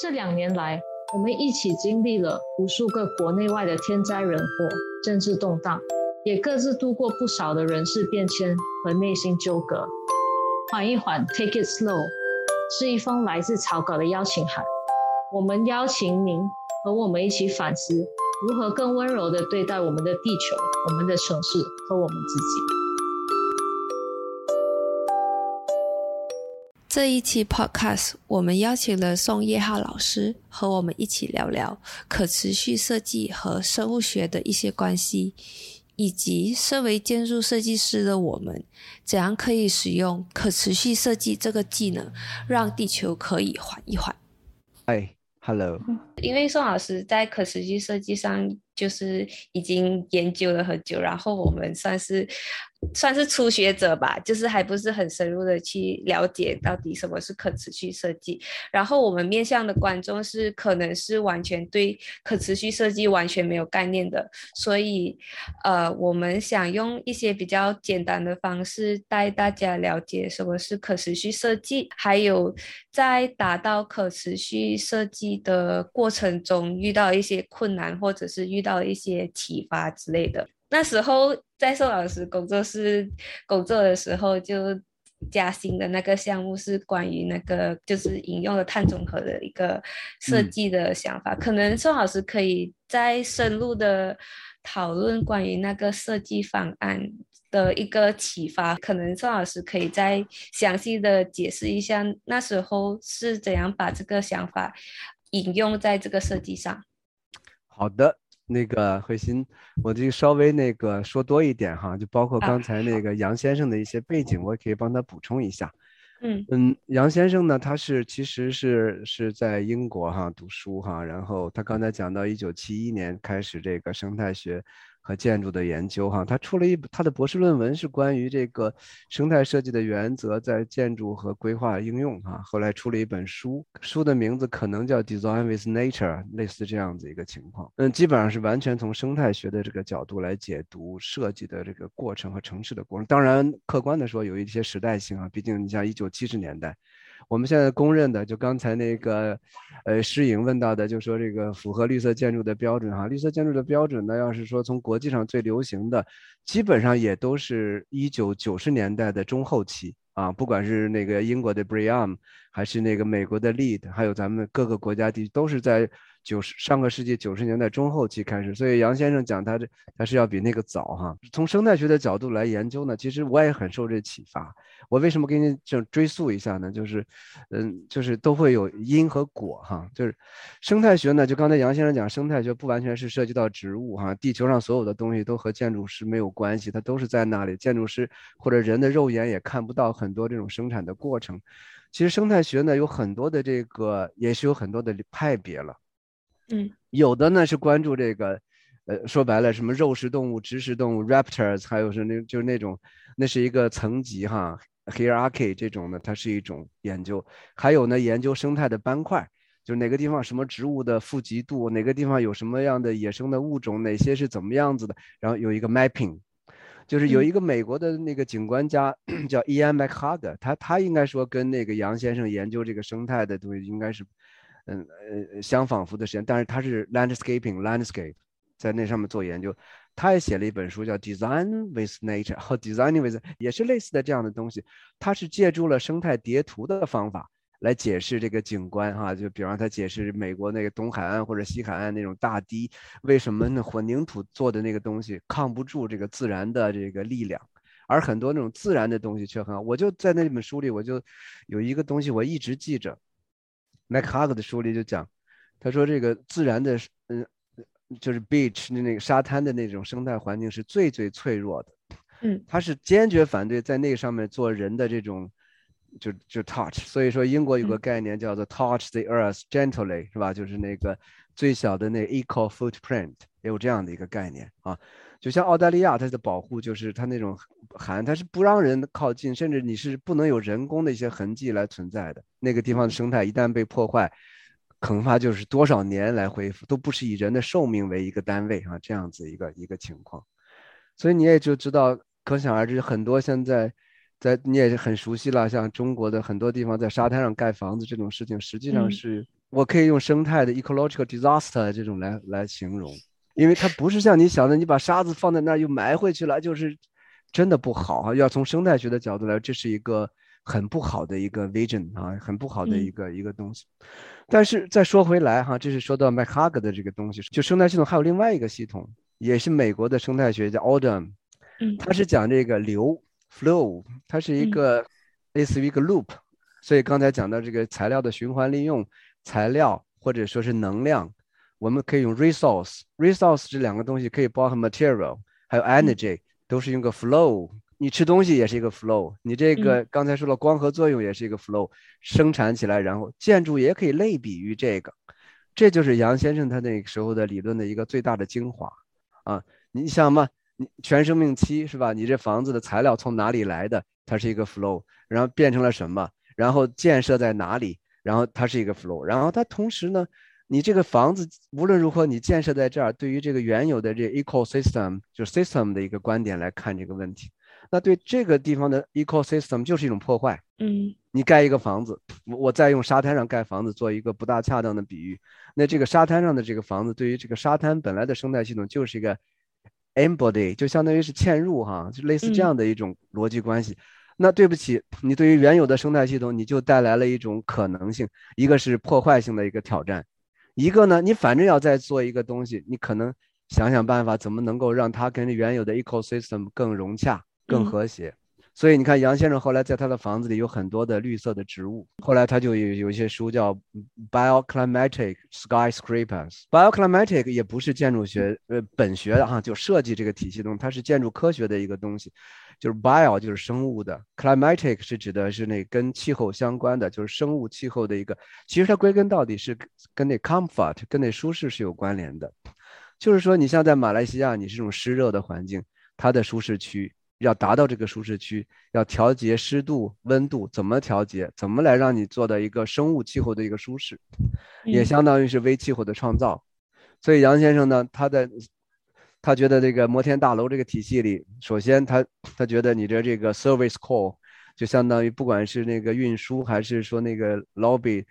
这两年来，我们一起经历了无数个国内外的天灾人祸、政治动荡，也各自度过不少的人事变迁和内心纠葛。缓一缓，Take it slow，是一封来自草稿的邀请函。我们邀请您和我们一起反思，如何更温柔地对待我们的地球、我们的城市和我们自己。这一期 Podcast，我们邀请了宋叶浩老师和我们一起聊聊可持续设计和生物学的一些关系，以及身为建筑设计师的我们，怎样可以使用可持续设计这个技能，让地球可以缓一缓。嗨，Hello。因为宋老师在可持续设计上就是已经研究了很久，然后我们算是。算是初学者吧，就是还不是很深入的去了解到底什么是可持续设计。然后我们面向的观众是可能是完全对可持续设计完全没有概念的，所以呃，我们想用一些比较简单的方式带大家了解什么是可持续设计，还有在达到可持续设计的过程中遇到一些困难，或者是遇到一些启发之类的。那时候在宋老师工作室工作的时候，就加薪的那个项目是关于那个就是引用了碳中和的一个设计的想法。可能宋老师可以再深入的讨论关于那个设计方案的一个启发。可能宋老师可以再详细的解释一下那时候是怎样把这个想法引用在这个设计上。好的。那个慧心，我就稍微那个说多一点哈，就包括刚才那个杨先生的一些背景，我也可以帮他补充一下。嗯嗯，杨先生呢，他是其实是是在英国哈读书哈，然后他刚才讲到一九七一年开始这个生态学。和建筑的研究，哈，他出了一他的博士论文是关于这个生态设计的原则在建筑和规划应用，哈，后来出了一本书，书的名字可能叫 Design with Nature，类似这样子一个情况，嗯，基本上是完全从生态学的这个角度来解读设计的这个过程和城市的过程，当然客观的说有一些时代性啊，毕竟你像一九七十年代。我们现在公认的，就刚才那个，呃，诗颖问到的，就说这个符合绿色建筑的标准哈，绿色建筑的标准呢，要是说从国际上最流行的，基本上也都是一九九十年代的中后期啊，不管是那个英国的 BREEAM，还是那个美国的 LEED，还有咱们各个国家地都是在。九十上个世纪九十年代中后期开始，所以杨先生讲他这他是要比那个早哈。从生态学的角度来研究呢，其实我也很受这启发。我为什么给你这追溯一下呢？就是，嗯，就是都会有因和果哈。就是生态学呢，就刚才杨先生讲，生态学不完全是涉及到植物哈，地球上所有的东西都和建筑师没有关系，它都是在那里，建筑师或者人的肉眼也看不到很多这种生产的过程。其实生态学呢，有很多的这个，也是有很多的派别了。嗯，有的呢是关注这个，呃，说白了，什么肉食动物、植食动物 （raptors），还有是那，就是那种，那是一个层级哈，hierarchy 这种呢，它是一种研究。还有呢，研究生态的斑块，就是哪个地方什么植物的富集度，哪个地方有什么样的野生的物种，哪些是怎么样子的，然后有一个 mapping，就是有一个美国的那个景观家叫 Ian McHugh，他他应该说跟那个杨先生研究这个生态的东西应该是。嗯呃相仿佛的实验，但是他是 landscaping landscape，在那上面做研究，他也写了一本书叫 Design with Nature 和 Designing with，也是类似的这样的东西。他是借助了生态叠图的方法来解释这个景观哈，就比方他解释美国那个东海岸或者西海岸那种大堤，为什么那混凝土做的那个东西抗不住这个自然的这个力量，而很多那种自然的东西却很好。我就在那本书里，我就有一个东西我一直记着。麦克哈格的书里就讲，他说这个自然的，嗯，就是 beach 那那个沙滩的那种生态环境是最最脆弱的，嗯，他是坚决反对在那个上面做人的这种，就就 touch。所以说英国有个概念叫做 touch the earth gently，是吧？就是那个最小的那 eco footprint，也有这样的一个概念啊。就像澳大利亚，它的保护就是它那种寒，它是不让人靠近，甚至你是不能有人工的一些痕迹来存在的。那个地方的生态一旦被破坏，恐怕就是多少年来恢复都不是以人的寿命为一个单位啊，这样子一个一个情况。所以你也就知道，可想而知，很多现在在你也是很熟悉了，像中国的很多地方在沙滩上盖房子这种事情，实际上是我可以用生态的 ecological disaster 这种来来形容，因为它不是像你想的，你把沙子放在那儿又埋回去了，就是真的不好哈。要从生态学的角度来，这是一个很不好的一个 vision 啊，很不好的一个一个东西。但是再说回来哈，这是说到 McHugh 的这个东西，就生态系统还有另外一个系统，也是美国的生态学家嗯，他是讲这个流 flow，它是一个类似于一个 loop。所以刚才讲到这个材料的循环利用，材料或者说是能量，我们可以用 resource，resource 这两个东西可以包含 material，还有 energy，都是用个 flow。你吃东西也是一个 flow，你这个刚才说了光合作用也是一个 flow，生产起来，然后建筑也可以类比于这个，这就是杨先生他那个时候的理论的一个最大的精华啊。你想嘛，你全生命期是吧？你这房子的材料从哪里来的？它是一个 flow，然后变成了什么？然后建设在哪里？然后它是一个 flow，然后它同时呢，你这个房子无论如何你建设在这儿，对于这个原有的这 ecosystem 就是 system 的一个观点来看这个问题，那对这个地方的 ecosystem 就是一种破坏。嗯，你盖一个房子，我我再用沙滩上盖房子做一个不大恰当的比喻，那这个沙滩上的这个房子对于这个沙滩本来的生态系统就是一个 embody，就相当于是嵌入哈，就类似这样的一种逻辑关系。那对不起，你对于原有的生态系统，你就带来了一种可能性，一个是破坏性的一个挑战，一个呢，你反正要再做一个东西，你可能想想办法，怎么能够让它跟原有的 ecosystem 更融洽、更和谐。所以你看，杨先生后来在他的房子里有很多的绿色的植物，后来他就有有一些书叫 bioclimatic skyscrapers。bioclimatic 也不是建筑学呃本学的哈，就设计这个体系中，它是建筑科学的一个东西。就是 bio 就是生物的，climatic 是指的是那跟气候相关的，就是生物气候的一个。其实它归根到底是跟那 comfort 跟那舒适是有关联的。就是说，你像在马来西亚，你是这种湿热的环境，它的舒适区要达到这个舒适区，要调节湿度、温度，怎么调节？怎么来让你做到一个生物气候的一个舒适，也相当于是微气候的创造。所以杨先生呢，他在。他觉得这个摩天大楼这个体系里，首先他他觉得你的这个 service call 就相当于不管是那个运输还是说那个 lobby，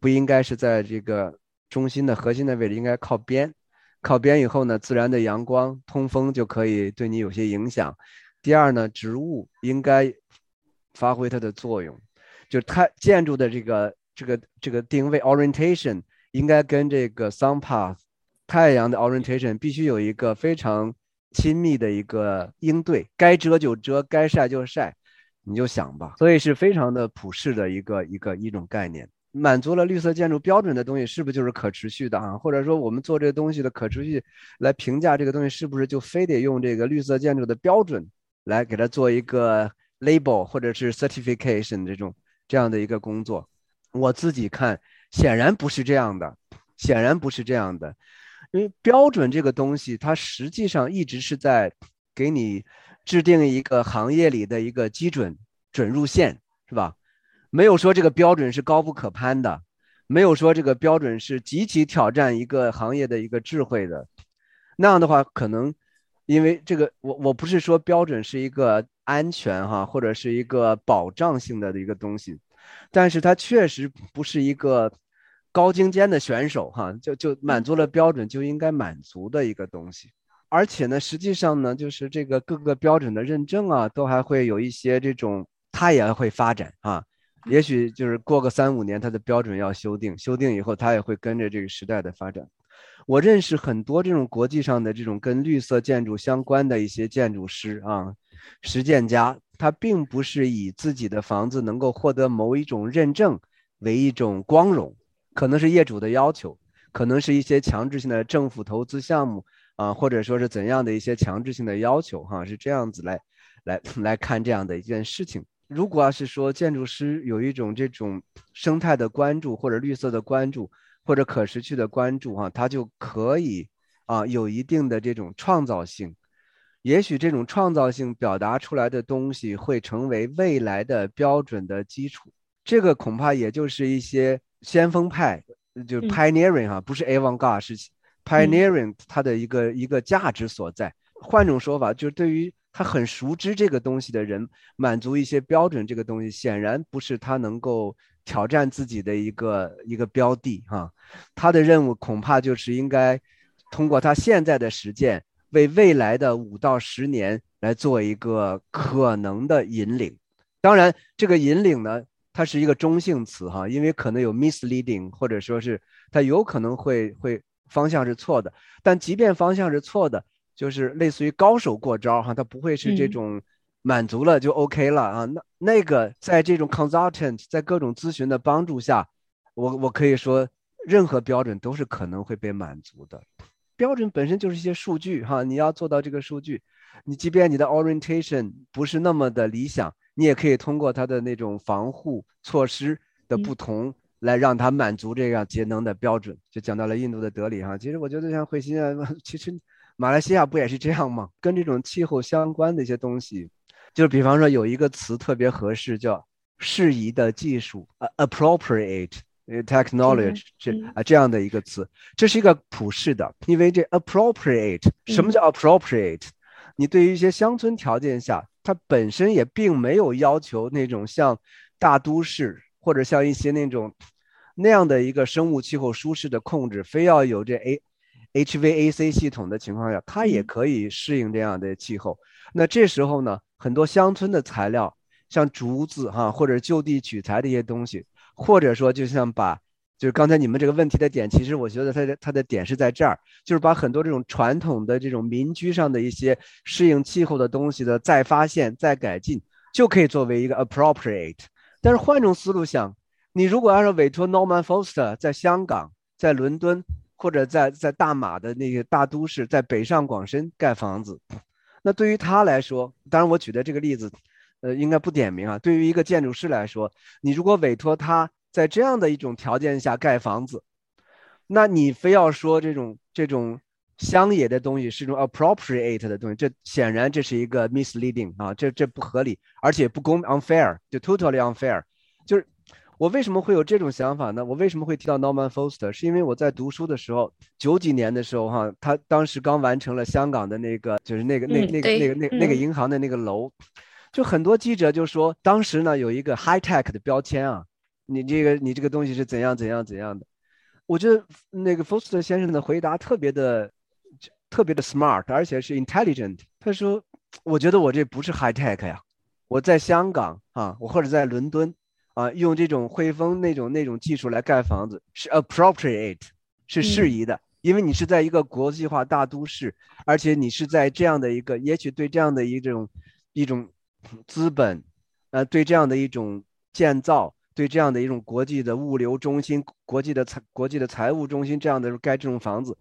不应该是在这个中心的核心的位置，应该靠边。靠边以后呢，自然的阳光通风就可以对你有些影响。第二呢，植物应该发挥它的作用，就它建筑的这个这个这个定位 orientation 应该跟这个 sun path。太阳的 orientation 必须有一个非常亲密的一个应对，该遮就遮，该晒就晒，你就想吧。所以是非常的普世的一个一个一种概念，满足了绿色建筑标准的东西，是不是就是可持续的啊？或者说我们做这个东西的可持续来评价这个东西，是不是就非得用这个绿色建筑的标准来给它做一个 label 或者是 certification 这种这样的一个工作？我自己看，显然不是这样的，显然不是这样的。因为标准这个东西，它实际上一直是在给你制定一个行业里的一个基准准入线，是吧？没有说这个标准是高不可攀的，没有说这个标准是极其挑战一个行业的一个智慧的。那样的话，可能因为这个，我我不是说标准是一个安全哈，或者是一个保障性的的一个东西，但是它确实不是一个。高精尖的选手哈，就就满足了标准就应该满足的一个东西，而且呢，实际上呢，就是这个各个标准的认证啊，都还会有一些这种，它也会发展啊。也许就是过个三五年，它的标准要修订，修订以后，它也会跟着这个时代的发展。我认识很多这种国际上的这种跟绿色建筑相关的一些建筑师啊，实践家，他并不是以自己的房子能够获得某一种认证为一种光荣。可能是业主的要求，可能是一些强制性的政府投资项目啊，或者说是怎样的一些强制性的要求哈，是这样子来来来看这样的一件事情。如果要是说建筑师有一种这种生态的关注，或者绿色的关注，或者可持续的关注哈，它就可以啊有一定的这种创造性。也许这种创造性表达出来的东西会成为未来的标准的基础。这个恐怕也就是一些。先锋派就 pioneering 哈，不是 avant-garde，是 pioneering 它的一个一个价值所在。换种说法，就是对于他很熟知这个东西的人，满足一些标准，这个东西显然不是他能够挑战自己的一个一个标的哈。他的任务恐怕就是应该通过他现在的实践，为未来的五到十年来做一个可能的引领。当然，这个引领呢，它是一个中性词哈，因为可能有 misleading，或者说是它有可能会会方向是错的。但即便方向是错的，就是类似于高手过招哈，它不会是这种。满足了就 OK 了啊，那那个在这种 consultant 在各种咨询的帮助下，我我可以说任何标准都是可能会被满足的。标准本身就是一些数据哈，你要做到这个数据，你即便你的 orientation 不是那么的理想，你也可以通过它的那种防护措施的不同来让它满足这样节能的标准。就讲到了印度的德里哈，其实我觉得像慧心啊，其实马来西亚不也是这样吗？跟这种气候相关的一些东西。就比方说有一个词特别合适，叫适宜的技术，呃，appropriate technology，这啊这样的一个词，这是一个普世的，因为这 appropriate，什么叫 appropriate？你对于一些乡村条件下，它本身也并没有要求那种像大都市或者像一些那种那样的一个生物气候舒适的控制，非要有这 A HVAC 系统的情况下，它也可以适应这样的气候。那这时候呢？很多乡村的材料，像竹子哈，或者就地取材的一些东西，或者说就像把，就是刚才你们这个问题的点，其实我觉得它的它的点是在这儿，就是把很多这种传统的这种民居上的一些适应气候的东西的再发现、再改进，就可以作为一个 appropriate。但是换种思路想，你如果要是委托 Norman Foster 在香港、在伦敦或者在在大马的那个大都市，在北上广深盖房子。那对于他来说，当然我举的这个例子，呃，应该不点名啊。对于一个建筑师来说，你如果委托他在这样的一种条件下盖房子，那你非要说这种这种乡野的东西是一种 appropriate 的东西，这显然这是一个 misleading 啊，这这不合理，而且不公 unfair，就 totally unfair，我为什么会有这种想法呢？我为什么会提到 Norman Foster？是因为我在读书的时候，九几年的时候，哈，他当时刚完成了香港的那个，就是那个那那个那个那那个银行的那个楼，就很多记者就说，当时呢有一个 high tech 的标签啊，你这个你这个东西是怎样怎样怎样的。我觉得那个 Foster 先生的回答特别的特别的 smart，而且是 intelligent。他说，我觉得我这不是 high tech 呀，我在香港啊，我或者在伦敦。啊，用这种汇丰那种那种技术来盖房子是 appropriate，是适宜的，因为你是在一个国际化大都市，而且你是在这样的一个，也许对这样的一种一种资本，呃，对这样的一种建造，对这样的一种国际的物流中心、国际的财国际的财务中心这样的盖这种房子，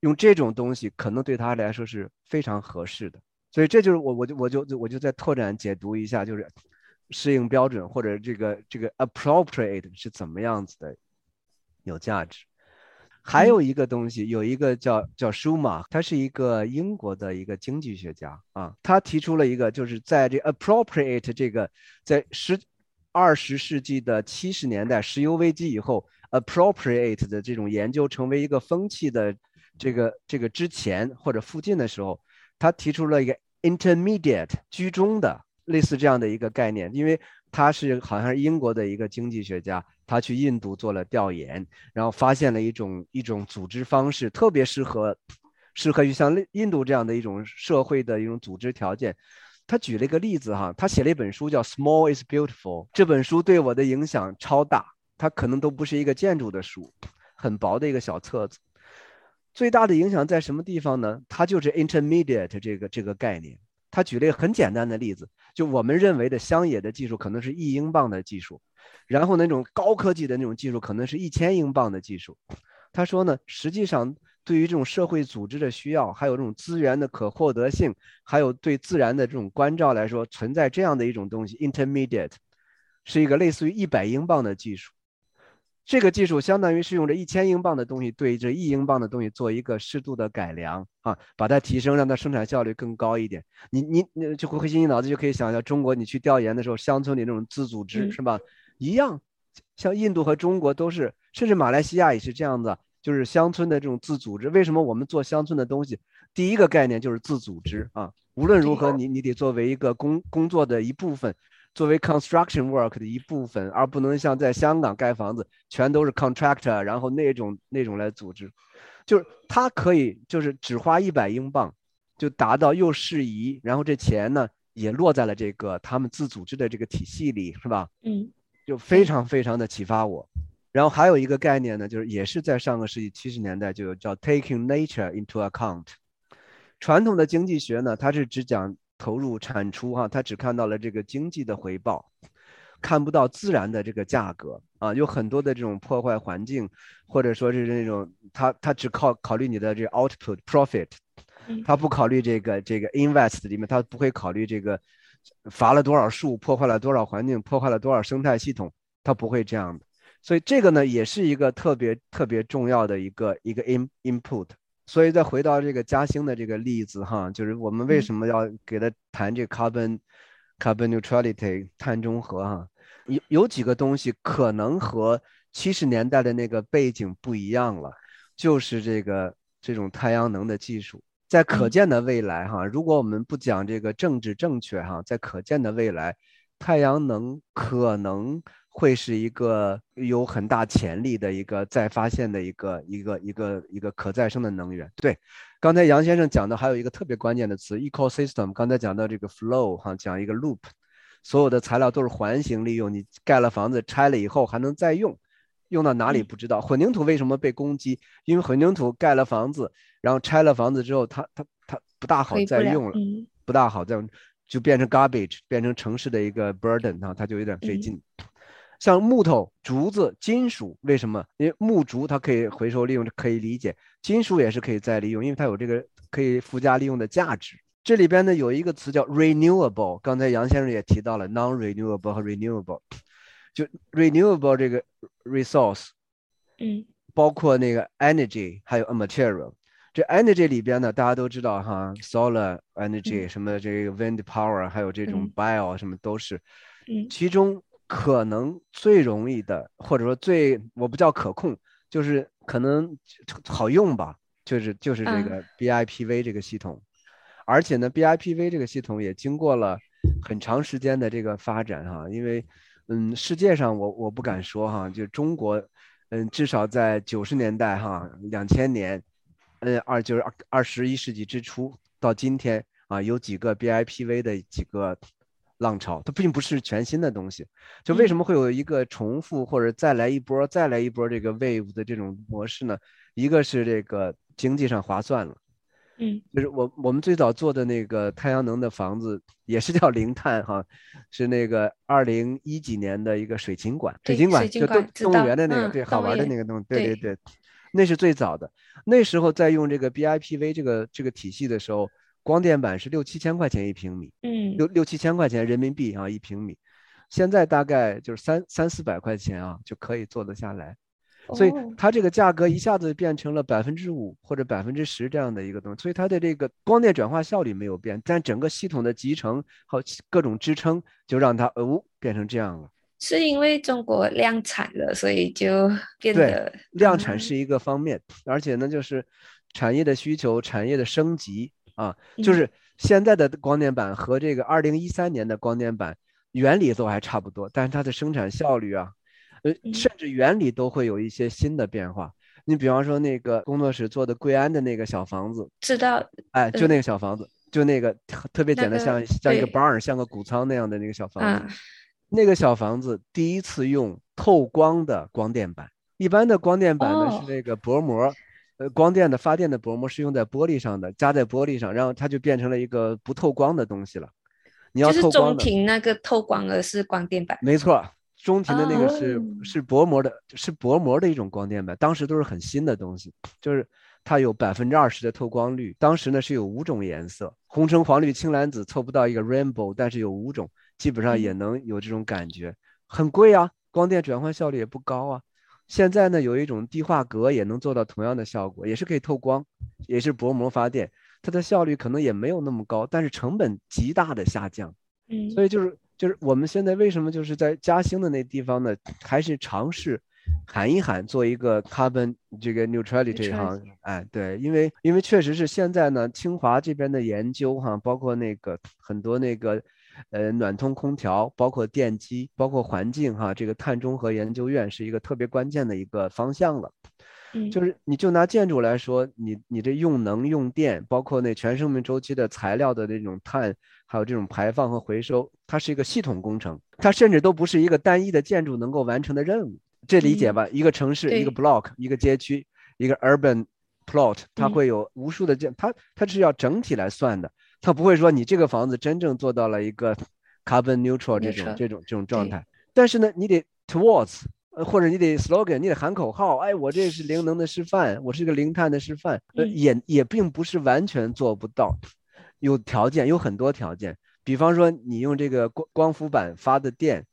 用这种东西可能对他来说是非常合适的。所以这就是我我就我就我就再拓展解读一下，就是。适应标准或者这个这个 appropriate 是怎么样子的，有价值。还有一个东西，有一个叫叫舒马，他是一个英国的一个经济学家啊，他提出了一个，就是在这 appropriate 这个在十二十世纪的七十年代石油危机以后，appropriate 的这种研究成为一个风气的这个这个之前或者附近的时候，他提出了一个 intermediate 居中的。类似这样的一个概念，因为他是好像是英国的一个经济学家，他去印度做了调研，然后发现了一种一种组织方式，特别适合适合于像印度这样的一种社会的一种组织条件。他举了一个例子哈，他写了一本书叫《Small is Beautiful》，这本书对我的影响超大，它可能都不是一个建筑的书，很薄的一个小册子。最大的影响在什么地方呢？它就是 intermediate 这个这个概念。他举了一个很简单的例子，就我们认为的乡野的技术可能是一英镑的技术，然后那种高科技的那种技术可能是一千英镑的技术。他说呢，实际上对于这种社会组织的需要，还有这种资源的可获得性，还有对自然的这种关照来说，存在这样的一种东西，intermediate，是一个类似于一百英镑的技术。这个技术相当于是用这一千英镑的东西对这一英镑的东西做一个适度的改良啊，把它提升，让它生产效率更高一点。你你你就会心一脑子就可以想象，中国你去调研的时候，乡村里那种自组织是吧？一样，像印度和中国都是，甚至马来西亚也是这样子，就是乡村的这种自组织。为什么我们做乡村的东西，第一个概念就是自组织啊？无论如何，你你得作为一个工工作的一部分，作为 construction work 的一部分，而不能像在香港盖房子全都是 contractor，然后那种那种来组织，就是他可以就是只花一百英镑就达到又适宜，然后这钱呢也落在了这个他们自组织的这个体系里，是吧？嗯，就非常非常的启发我。然后还有一个概念呢，就是也是在上个世纪七十年代就有叫 taking nature into account。传统的经济学呢，它是只讲。投入产出哈，他只看到了这个经济的回报，看不到自然的这个价格啊，有很多的这种破坏环境，或者说是那种他他只靠考虑你的这个 output profit，他不考虑这个这个 invest 里面，他不会考虑这个伐了多少树，破坏了多少环境，破坏了多少生态系统，他不会这样的。所以这个呢，也是一个特别特别重要的一个一个 in input。所以再回到这个嘉兴的这个例子哈，就是我们为什么要给他谈这个 carbon carbon neutrality 碳中和哈？有有几个东西可能和七十年代的那个背景不一样了，就是这个这种太阳能的技术，在可见的未来哈，如果我们不讲这个政治正确哈，在可见的未来，太阳能可能。会是一个有很大潜力的一个再发现的一个一个一个一个可再生的能源。对，刚才杨先生讲的还有一个特别关键的词，ecosystem。刚才讲到这个 flow 哈，讲一个 loop，所有的材料都是环形利用。你盖了房子拆了以后还能再用，用到哪里不知道。混凝土为什么被攻击？因为混凝土盖了房子，然后拆了房子之后，它它它不大好再用了，不大好再用就变成 garbage，变成城市的一个 burden 啊，它就有点费劲。像木头、竹子、金属，为什么？因为木竹它可以回收利用，可以理解；金属也是可以再利用，因为它有这个可以附加利用的价值。这里边呢有一个词叫 renewable，刚才杨先生也提到了 non-renewable 和 renewable。就 renewable 这个 resource，嗯，包括那个 energy，还有 a material。这 energy 里边呢，大家都知道哈，solar energy，什么这个 wind power，还有这种 bio 什么都是，嗯，其中。可能最容易的，或者说最我不叫可控，就是可能好用吧，就是就是这个 BIPV 这个系统，而且呢，BIPV 这个系统也经过了很长时间的这个发展哈，因为嗯，世界上我我不敢说哈，就中国，嗯，至少在九十年代哈，两千年，嗯二就是二二十一世纪之初到今天啊，有几个 BIPV 的几个。浪潮，它并不是全新的东西，就为什么会有一个重复或者再来一波、再来一波这个 wave 的这种模式呢？一个是这个经济上划算了，嗯，就是我我们最早做的那个太阳能的房子也是叫零碳哈，是那个二零一几年的一个水晶馆，水晶馆就动动物园的那个对好玩的那个东西，对对对，那是最早的，那时候在用这个 BIPV 这个这个体系的时候。光电板是六七千块钱一平米，嗯，六六七千块钱人民币啊一平米，现在大概就是三三四百块钱啊就可以做得下来，所以它这个价格一下子变成了百分之五或者百分之十这样的一个东西，所以它的这个光电转化效率没有变，但整个系统的集成和各种支撑就让它哦变成这样了。是因为中国量产了，所以就变得量产是一个方面，而且呢就是产业的需求、产业的升级。啊，就是现在的光电板和这个二零一三年的光电板原理都还差不多，但是它的生产效率啊，呃，甚至原理都会有一些新的变化。你比方说那个工作室做的贵安的那个小房子，知道？哎，就那个小房子，就那个特别简单，像像一个 barn，像个谷仓那样的那个小房子。那个小房子第一次用透光的光电板，一般的光电板呢是那个薄膜。呃，光电的发电的薄膜是用在玻璃上的，加在玻璃上，然后它就变成了一个不透光的东西了。你要就是中庭那个透光的是光电板，没错，中庭的那个是是薄膜的，是薄膜的一种光电板。当时都是很新的东西，就是它有百分之二十的透光率。当时呢是有五种颜色，红橙黄绿青蓝紫，凑不到一个 rainbow，但是有五种，基本上也能有这种感觉。很贵啊，光电转换效率也不高啊。现在呢，有一种低化镉也能做到同样的效果，也是可以透光，也是薄膜发电，它的效率可能也没有那么高，但是成本极大的下降。嗯，所以就是就是我们现在为什么就是在嘉兴的那地方呢，还是尝试喊一喊做一个 carbon 这个 neutrality 这行，哎对，因为因为确实是现在呢，清华这边的研究哈，包括那个很多那个呃暖通空调，包括电机，包括环境哈，这个碳中和研究院是一个特别关键的一个方向了。嗯，就是你就拿建筑来说，你你这用能用电，包括那全生命周期的材料的那种碳，还有这种排放和回收，它是一个系统工程，它甚至都不是一个单一的建筑能够完成的任务。这理解吧？一个城市，一个 block，一个街区，一个 urban plot，它会有无数的建，它它是要整体来算的，它不会说你这个房子真正做到了一个 carbon neutral 这种这种这种状态。但是呢，你得 towards。呃，或者你得 slogan，你得喊口号，哎，我这是零能的示范，我是个零碳的示范，呃，也也并不是完全做不到，有条件，有很多条件，比方说你用这个光光伏板发的电，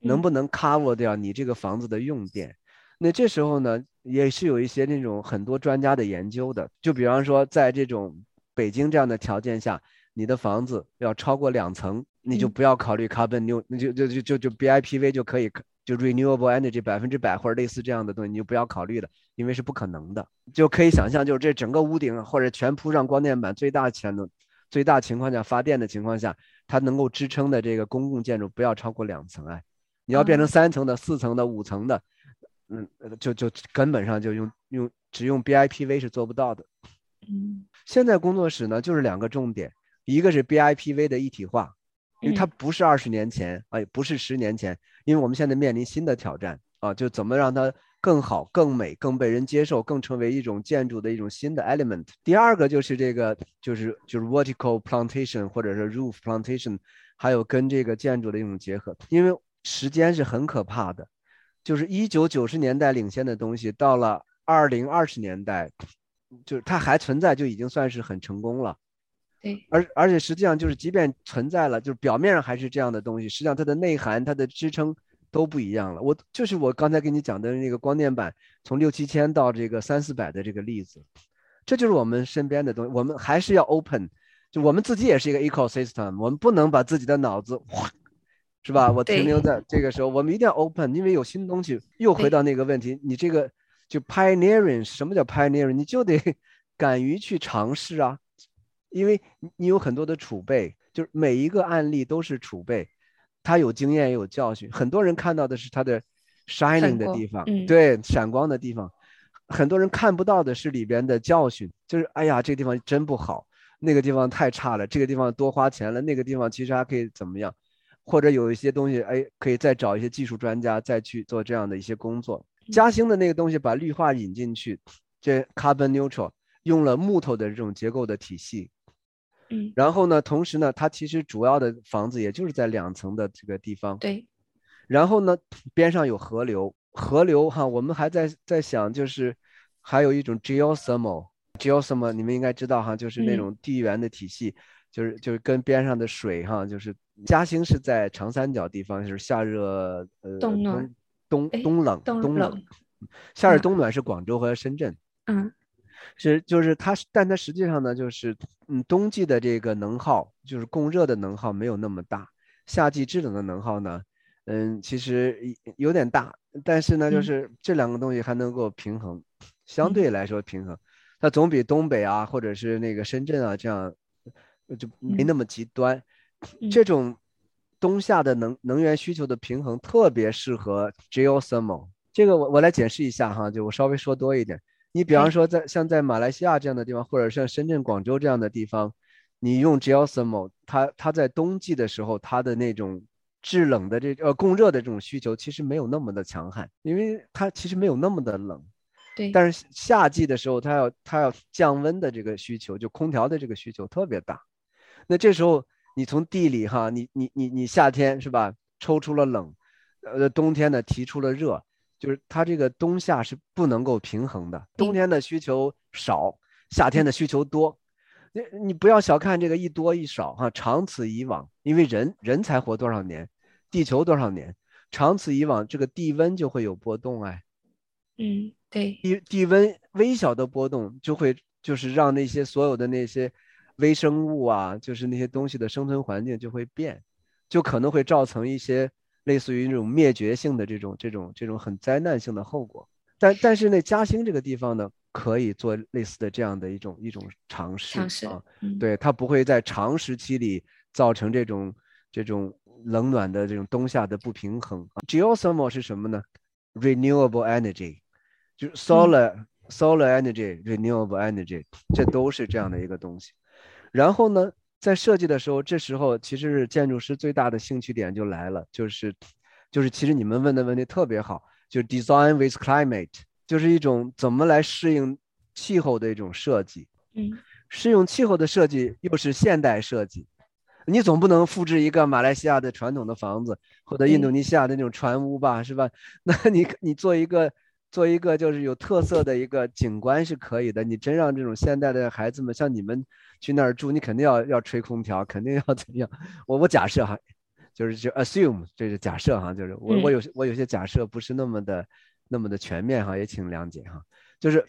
能不能 cover 掉你这个房子的用电？那这时候呢，也是有一些那种很多专家的研究的，就比方说在这种北京这样的条件下，你的房子要超过两层，你就不要考虑 carbon new，那就就就就就 BIPV 就可以。就 renewable energy 百分之百或者类似这样的东西，你就不要考虑了，因为是不可能的。就可以想象，就是这整个屋顶或者全铺上光电板，最大潜能、最大情况下发电的情况下，它能够支撑的这个公共建筑不要超过两层。哎，你要变成三层的、四层的、五层的，嗯，就就根本上就用用只用 BIPV 是做不到的。嗯，现在工作室呢就是两个重点，一个是 BIPV 的一体化。因为它不是二十年前，哎，不是十年前，因为我们现在面临新的挑战啊，就怎么让它更好、更美、更被人接受，更成为一种建筑的一种新的 element。第二个就是这个，就是就是 vertical plantation 或者是 roof plantation，还有跟这个建筑的一种结合。因为时间是很可怕的，就是一九九十年代领先的东西，到了二零二十年代，就是它还存在，就已经算是很成功了。对，而而且实际上就是，即便存在了，就是表面上还是这样的东西，实际上它的内涵、它的支撑都不一样了。我就是我刚才给你讲的那个光电板，从六七千到这个三四百的这个例子，这就是我们身边的东西。我们还是要 open，就我们自己也是一个 ecosystem，我们不能把自己的脑子，是吧？我停留在这个时候，我们一定要 open，因为有新东西。又回到那个问题，你这个就 pioneering，什么叫 pioneering？你就得 敢于去尝试啊。因为你有很多的储备，就是每一个案例都是储备，他有经验也有教训。很多人看到的是他的 shining 的地方，对闪光的地方，很多人看不到的是里边的教训。就是哎呀，这个地方真不好，那个地方太差了，这个地方多花钱了，那个地方其实还可以怎么样？或者有一些东西，哎，可以再找一些技术专家再去做这样的一些工作。嘉兴的那个东西把绿化引进去，这 carbon neutral 用了木头的这种结构的体系。嗯，然后呢，同时呢，它其实主要的房子也就是在两层的这个地方。对。然后呢，边上有河流，河流哈，我们还在在想，就是还有一种 geothermal，geothermal 你们应该知道哈，就是那种地缘的体系，就是就是跟边上的水哈，就是嘉兴是在长三角地方，就是夏热呃冬暖冬冬冷冬冷，夏日冬暖是广州和深圳。嗯。是，就是它，但它实际上呢，就是嗯，冬季的这个能耗，就是供热的能耗没有那么大，夏季制冷的能耗呢，嗯，其实有点大，但是呢，就是这两个东西还能够平衡，相对来说平衡，它总比东北啊，或者是那个深圳啊这样，就没那么极端。这种冬夏的能能源需求的平衡特别适合 geothermal。这个我我来解释一下哈，就我稍微说多一点。你比方说，在像在马来西亚这样的地方，或者像深圳、广州这样的地方，你用 geothermal，它它在冬季的时候，它的那种制冷的这呃供热的这种需求其实没有那么的强悍，因为它其实没有那么的冷。对。但是夏季的时候，它要它要降温的这个需求，就空调的这个需求特别大。那这时候你从地里哈，你你你你夏天是吧，抽出了冷，呃冬天呢提出了热。就是它这个冬夏是不能够平衡的，冬天的需求少，夏天的需求多。你你不要小看这个一多一少哈，长此以往，因为人人才活多少年，地球多少年，长此以往，这个地温就会有波动哎。嗯，对。地地温微小的波动就会就是让那些所有的那些微生物啊，就是那些东西的生存环境就会变，就可能会造成一些。类似于那种灭绝性的这种这种这种很灾难性的后果，但但是那嘉兴这个地方呢，可以做类似的这样的一种一种尝试尝试啊，对它不会在长时期里造成这种这种冷暖的这种冬夏的不平衡。Geothermal 是什么呢？Renewable energy，就是 solar solar energy renewable energy，这都是这样的一个东西。然后呢，在设计的时候，这时候其实是建筑师最大的兴趣点就来了，就是就是其实你们问的问题特别好，就是 design with climate，就是一种怎么来适应气候的一种设计。嗯。适应气候的设计又是现代设计，你总不能复制一个马来西亚的传统的房子或者印度尼西亚的那种船屋吧，是吧？那你你做一个做一个就是有特色的一个景观是可以的。你真让这种现代的孩子们像你们去那儿住，你肯定要要吹空调，肯定要怎样？我我假设哈，就是就 assume 这是假设哈，就是我我有我有些假设不是那么的那么的全面哈，也请谅解哈，就是。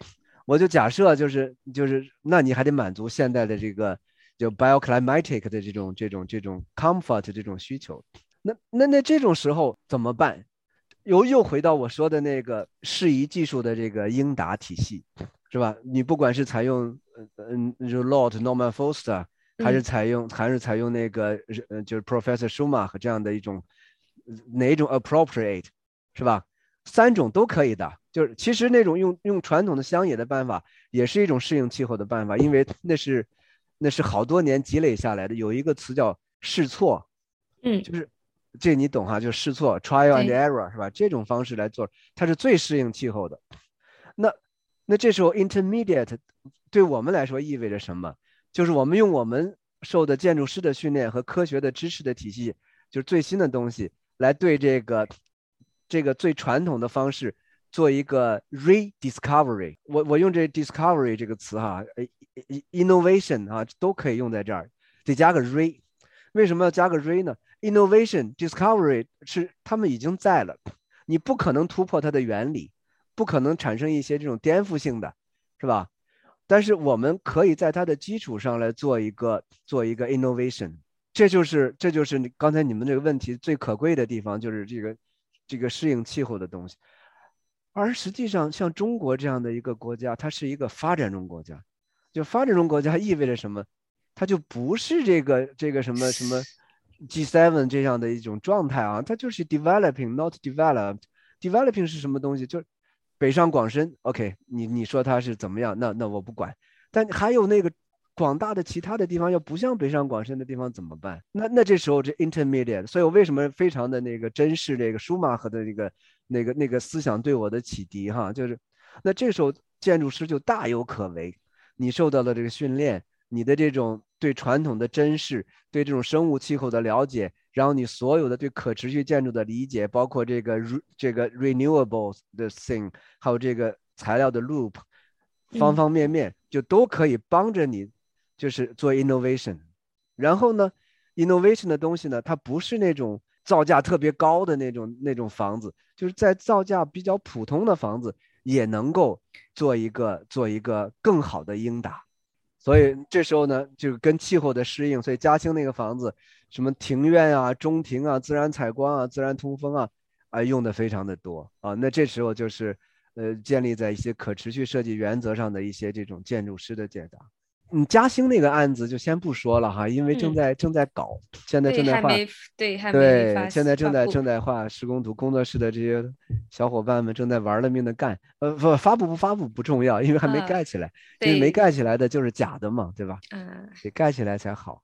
我就假设就是就是，那你还得满足现代的这个就 bioclimatic 的这种这种这种 comfort 这种需求，那那那这种时候怎么办？又又回到我说的那个适宜技术的这个英达体系，是吧？你不管是采用嗯嗯就 Lord Norman Foster，还是采用还是采用那个呃就是 Professor Schumacher 这样的一种哪一种 appropriate，是吧？三种都可以的。就是其实那种用用传统的乡野的办法，也是一种适应气候的办法，因为那是那是好多年积累下来的。有一个词叫试错，嗯，就是这你懂哈，就试错 （trial and error） 是吧？这种方式来做，它是最适应气候的。那那这时候 intermediate 对我们来说意味着什么？就是我们用我们受的建筑师的训练和科学的知识的体系，就是最新的东西来对这个这个最传统的方式。做一个 rediscovery，我我用这 discovery 这个词哈，innovation 啊都可以用在这儿，得加个 re，为什么要加个 re 呢？innovation discovery 是他们已经在了，你不可能突破它的原理，不可能产生一些这种颠覆性的，是吧？但是我们可以在它的基础上来做一个做一个 innovation，这就是这就是刚才你们这个问题最可贵的地方，就是这个这个适应气候的东西。而实际上，像中国这样的一个国家，它是一个发展中国家。就发展中国家意味着什么？它就不是这个这个什么什么 G7 这样的一种状态啊，它就是 developing，not developed。developing 是什么东西？就是北上广深。OK，你你说它是怎么样？那那我不管。但还有那个广大的其他的地方，要不像北上广深的地方怎么办？那那这时候这 intermediate，所以我为什么非常的那个珍视这个舒马赫的那个。那个那个思想对我的启迪哈，就是，那这时候建筑师就大有可为。你受到了这个训练，你的这种对传统的珍视，对这种生物气候的了解，然后你所有的对可持续建筑的理解，包括这个这个 renewable 的 thing，还有这个材料的 loop，方方面面就都可以帮着你，就是做 innovation。然后呢，innovation 的东西呢，它不是那种。造价特别高的那种那种房子，就是在造价比较普通的房子也能够做一个做一个更好的应答，所以这时候呢，就跟气候的适应，所以嘉兴那个房子，什么庭院啊、中庭啊、自然采光啊、自然通风啊，啊用的非常的多啊。那这时候就是呃建立在一些可持续设计原则上的一些这种建筑师的解答。嗯，嘉兴那个案子就先不说了哈，因为正在正在搞，现在正在画，对，对，现在正在正在画施工图，工作室的这些小伙伴们正在玩了命的干。呃，不，发布不发布不重要，因为还没盖起来，因为没盖起来的就是假的嘛，对吧？嗯，得盖起来才好。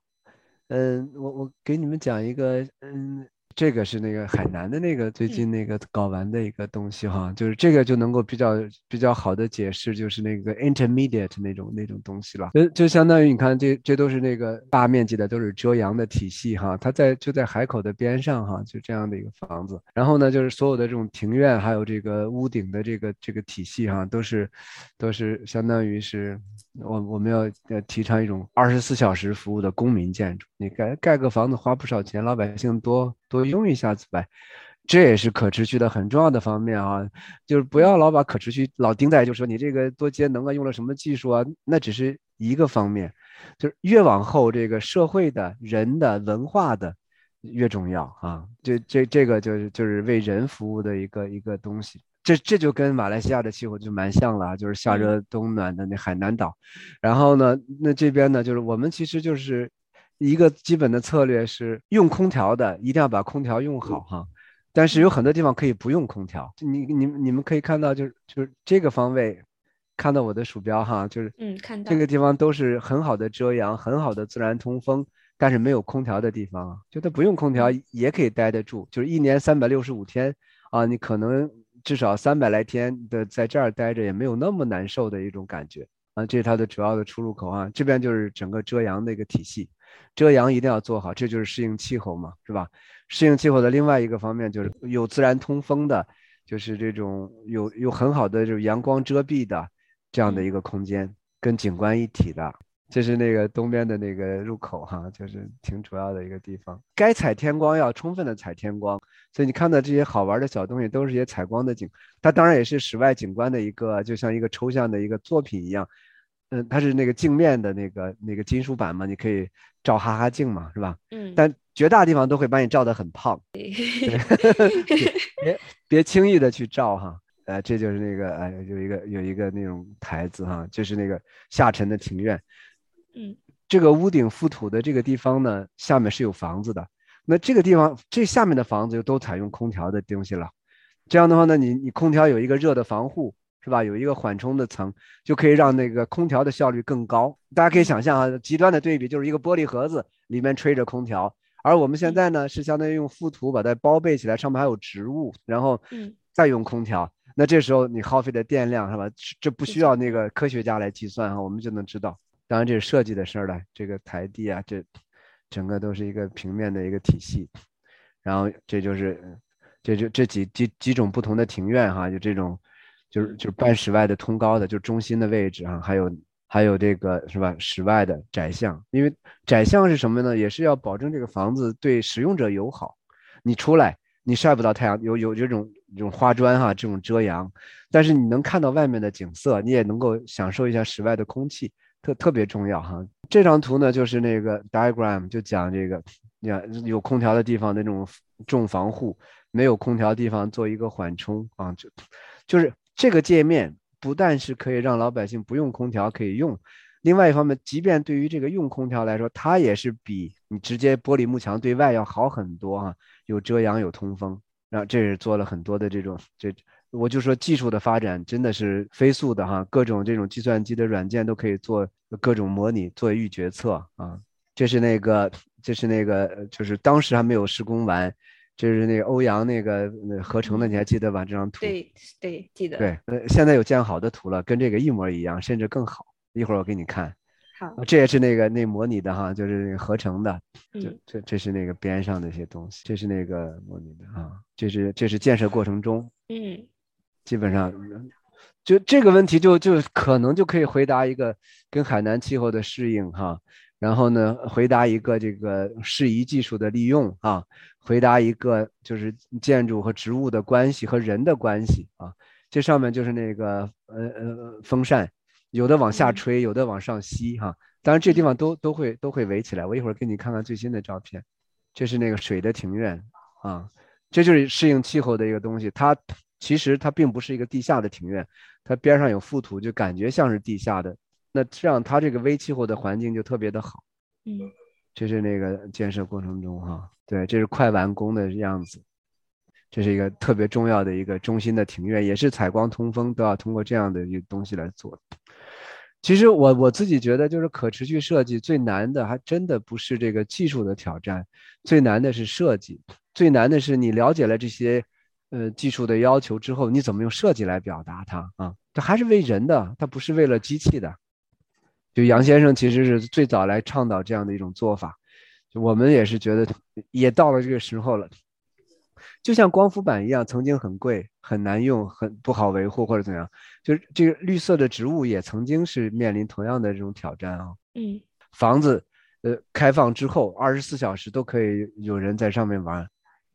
嗯，我我给你们讲一个，嗯。这个是那个海南的那个最近那个搞完的一个东西哈，就是这个就能够比较比较好的解释，就是那个 intermediate 那种那种东西了。就就相当于你看，这这都是那个大面积的，都是遮阳的体系哈。它在就在海口的边上哈，就这样的一个房子。然后呢，就是所有的这种庭院，还有这个屋顶的这个这个体系哈，都是都是相当于是。我我们要要提倡一种二十四小时服务的公民建筑。你盖盖个房子花不少钱，老百姓多多用一下子呗，这也是可持续的很重要的方面啊。就是不要老把可持续老盯在，就说你这个多节能啊，用了什么技术啊，那只是一个方面。就是越往后，这个社会的人的文化的越重要啊。这这这个就是就是为人服务的一个一个东西。这这就跟马来西亚的气候就蛮像了，就是夏热冬暖的那海南岛，然后呢，那这边呢，就是我们其实就是一个基本的策略是用空调的一定要把空调用好哈。但是有很多地方可以不用空调，你你你们可以看到，就是就是这个方位，看到我的鼠标哈，就是嗯，看到这个地方都是很好的遮阳，很好的自然通风，但是没有空调的地方啊，就它不用空调也可以待得住，就是一年三百六十五天啊，你可能至少三百来天的在这儿待着也没有那么难受的一种感觉啊，这是它的主要的出入口啊，这边就是整个遮阳的一个体系，遮阳一定要做好，这就是适应气候嘛，是吧？适应气候的另外一个方面就是有自然通风的，就是这种有有很好的就是阳光遮蔽的这样的一个空间，跟景观一体的。这是那个东边的那个入口哈，就是挺主要的一个地方。该采天光要充分的采天光，所以你看到这些好玩的小东西都是些采光的景。它当然也是室外景观的一个，就像一个抽象的一个作品一样。嗯，它是那个镜面的那个那个金属板嘛，你可以照哈哈镜嘛，是吧？嗯。但绝大地方都会把你照得很胖，别别轻易的去照哈。呃，这就是那个呃，有一个有一个那种台子哈，就是那个下沉的庭院。嗯。这个屋顶覆土的这个地方呢，下面是有房子的。那这个地方这下面的房子就都采用空调的东西了。这样的话呢，你你空调有一个热的防护。是吧？有一个缓冲的层，就可以让那个空调的效率更高。大家可以想象啊，极端的对比就是一个玻璃盒子里面吹着空调，而我们现在呢是相当于用覆土把它包被起来，上面还有植物，然后再用空调。那这时候你耗费的电量是吧？这不需要那个科学家来计算哈，我们就能知道。当然这是设计的事儿了，这个台地啊，这整个都是一个平面的一个体系。然后这就是，这就这几几几种不同的庭院哈，就这种。就是就是半室外的通高的，就中心的位置啊，还有还有这个是吧？室外的窄巷，因为窄巷是什么呢？也是要保证这个房子对使用者友好。你出来，你晒不到太阳，有有这种这种花砖哈，这种遮阳，但是你能看到外面的景色，你也能够享受一下室外的空气，特特别重要哈。这张图呢，就是那个 diagram，就讲这个，你看有空调的地方那种重防护，没有空调地方做一个缓冲啊，就就是。这个界面不但是可以让老百姓不用空调可以用，另外一方面，即便对于这个用空调来说，它也是比你直接玻璃幕墙对外要好很多哈，有遮阳有通风，然后这是做了很多的这种，这我就说技术的发展真的是飞速的哈，各种这种计算机的软件都可以做各种模拟做预决策啊，这是那个这是那个就是当时还没有施工完。这是那个欧阳那个合成的，你还记得吧？这张图对对记得。对，呃，现在有建好的图了，跟这个一模一样，甚至更好。一会儿我给你看。好，这也是那个那模拟的哈，就是那个合成的。这这这是那个边上的一些东西，这是那个模拟的啊，这是这是建设过程中。嗯。基本上，就这个问题就就可能就可以回答一个跟海南气候的适应哈。然后呢，回答一个这个适宜技术的利用啊，回答一个就是建筑和植物的关系和人的关系啊。这上面就是那个呃呃风扇，有的往下吹，有的往上吸哈。当然这地方都都会都会围起来。我一会儿给你看看最新的照片。这是那个水的庭院啊，这就是适应气候的一个东西。它其实它并不是一个地下的庭院，它边上有覆土，就感觉像是地下的。那这样，它这个微气候的环境就特别的好。嗯，这是那个建设过程中哈，对，这是快完工的样子。这是一个特别重要的一个中心的庭院，也是采光通风都要通过这样的一个东西来做。其实我我自己觉得，就是可持续设计最难的，还真的不是这个技术的挑战，最难的是设计，最难的是你了解了这些呃技术的要求之后，你怎么用设计来表达它啊？它还是为人的，它不是为了机器的。就杨先生其实是最早来倡导这样的一种做法，就我们也是觉得也到了这个时候了。就像光伏板一样，曾经很贵、很难用、很不好维护或者怎样，就是这个绿色的植物也曾经是面临同样的这种挑战啊。嗯，房子呃开放之后，二十四小时都可以有人在上面玩。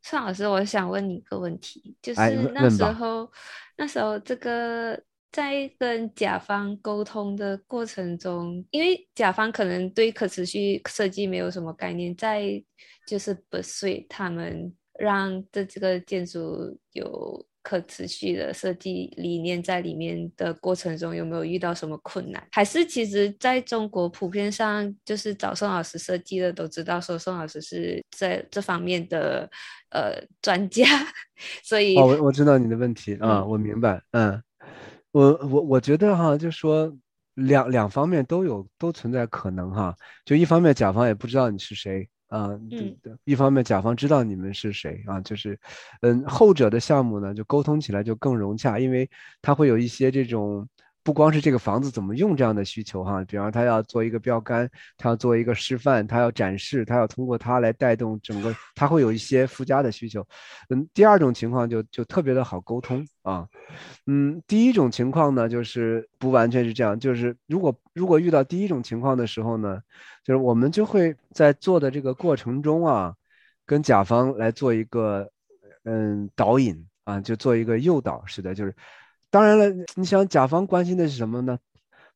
孙老师，我想问你一个问题，就是那时候那时候这个。在跟甲方沟通的过程中，因为甲方可能对可持续设计没有什么概念，在就是不随他们让这这个建筑有可持续的设计理念在里面的过程中，有没有遇到什么困难？还是其实在中国普遍上，就是找宋老师设计的都知道，说宋老师是在这方面的呃专家，所以哦，我我知道你的问题啊，我明白，嗯，我我我觉得哈，就说两两方面都有都存在可能哈，就一方面甲方也不知道你是谁。啊，对的。一方面，甲方知道你们是谁啊，就是，嗯，后者的项目呢，就沟通起来就更融洽，因为他会有一些这种。不光是这个房子怎么用这样的需求哈，比方他要做一个标杆，他要做一个示范，他要展示，他要通过它来带动整个，他会有一些附加的需求。嗯，第二种情况就就特别的好沟通啊。嗯，第一种情况呢，就是不完全是这样，就是如果如果遇到第一种情况的时候呢，就是我们就会在做的这个过程中啊，跟甲方来做一个嗯导引啊，就做一个诱导式的，就是。当然了，你想甲方关心的是什么呢？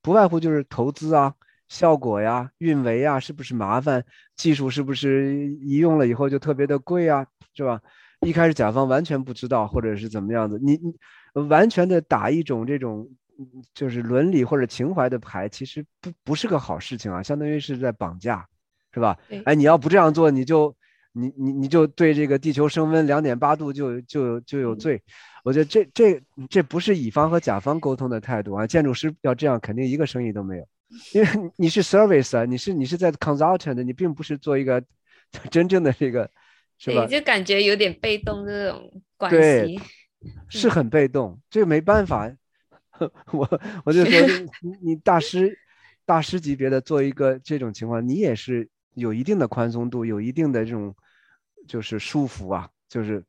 不外乎就是投资啊、效果呀、运维啊，是不是麻烦？技术是不是一用了以后就特别的贵啊？是吧？一开始甲方完全不知道，或者是怎么样子，你你完全的打一种这种就是伦理或者情怀的牌，其实不不是个好事情啊，相当于是在绑架，是吧？哎，你要不这样做，你就你你你就对这个地球升温两点八度就就就有罪。我觉得这这这不是乙方和甲方沟通的态度啊！建筑师要这样，肯定一个生意都没有，因为你是 service 啊，你是你是在 consultant，你并不是做一个真正的这个，是吧？就感觉有点被动这种关系，对，是很被动，这个没办法。我我就说你 你大师大师级别的做一个这种情况，你也是有一定的宽松度，有一定的这种就是舒服啊，就是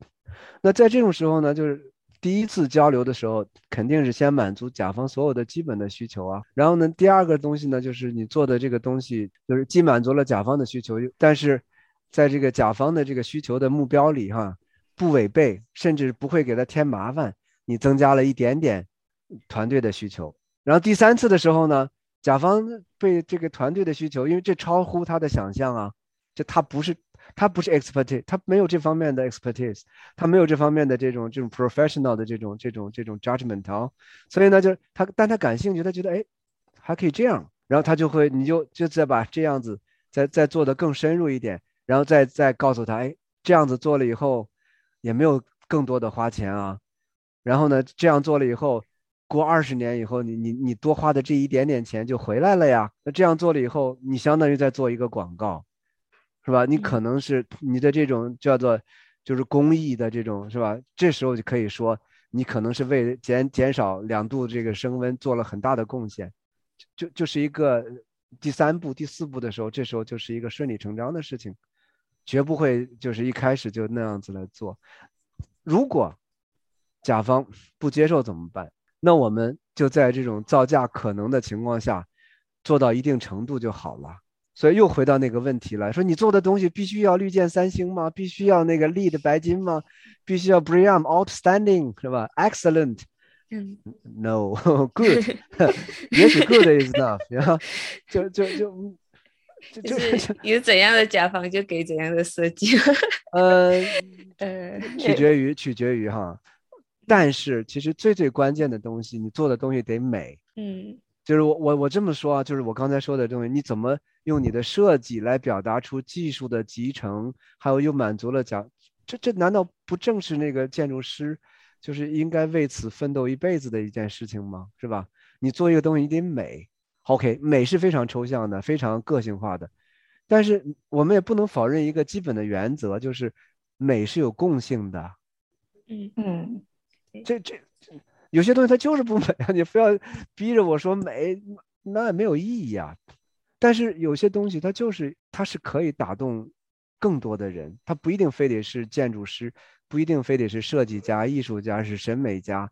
那在这种时候呢，就是。第一次交流的时候，肯定是先满足甲方所有的基本的需求啊。然后呢，第二个东西呢，就是你做的这个东西，就是既满足了甲方的需求，但是在这个甲方的这个需求的目标里，哈，不违背，甚至不会给他添麻烦。你增加了一点点团队的需求。然后第三次的时候呢，甲方被这个团队的需求，因为这超乎他的想象啊，就他不是。他不是 expertise，他没有这方面的 expertise，他没有这方面的这种这种 professional 的这种这种这种 judgment 啊，所以呢，就是他，但他感兴趣，他觉得哎，还可以这样，然后他就会，你就就再把这样子再再做的更深入一点，然后再再告诉他，哎，这样子做了以后，也没有更多的花钱啊，然后呢，这样做了以后，过二十年以后，你你你多花的这一点点钱就回来了呀，那这样做了以后，你相当于在做一个广告。是吧？你可能是你的这种叫做，就是公益的这种，是吧？这时候就可以说，你可能是为减减少两度这个升温做了很大的贡献，就就是一个第三步、第四步的时候，这时候就是一个顺理成章的事情，绝不会就是一开始就那样子来做。如果甲方不接受怎么办？那我们就在这种造价可能的情况下，做到一定程度就好了。所以又回到那个问题了，说你做的东西必须要绿箭三星吗？必须要那个 lead 白金吗？必须要 BREEAM Outstanding 是吧？Excellent，嗯，No，Good，也许 Good is enough，然后就就就就就是有怎样的甲方就给怎样的设计，呃呃，取决于取决于哈，但是其实最最关键的东西，你做的东西得美，嗯。就是我我我这么说啊，就是我刚才说的东西，你怎么用你的设计来表达出技术的集成，还有又满足了讲，这这难道不正是那个建筑师，就是应该为此奋斗一辈子的一件事情吗？是吧？你做一个东西，你得美，OK，美是非常抽象的，非常个性化的，但是我们也不能否认一个基本的原则，就是美是有共性的。嗯嗯，这这。有些东西它就是不美啊！你非要逼着我说美，那也没有意义啊。但是有些东西它就是它是可以打动更多的人，它不一定非得是建筑师，不一定非得是设计家、艺术家、是审美家，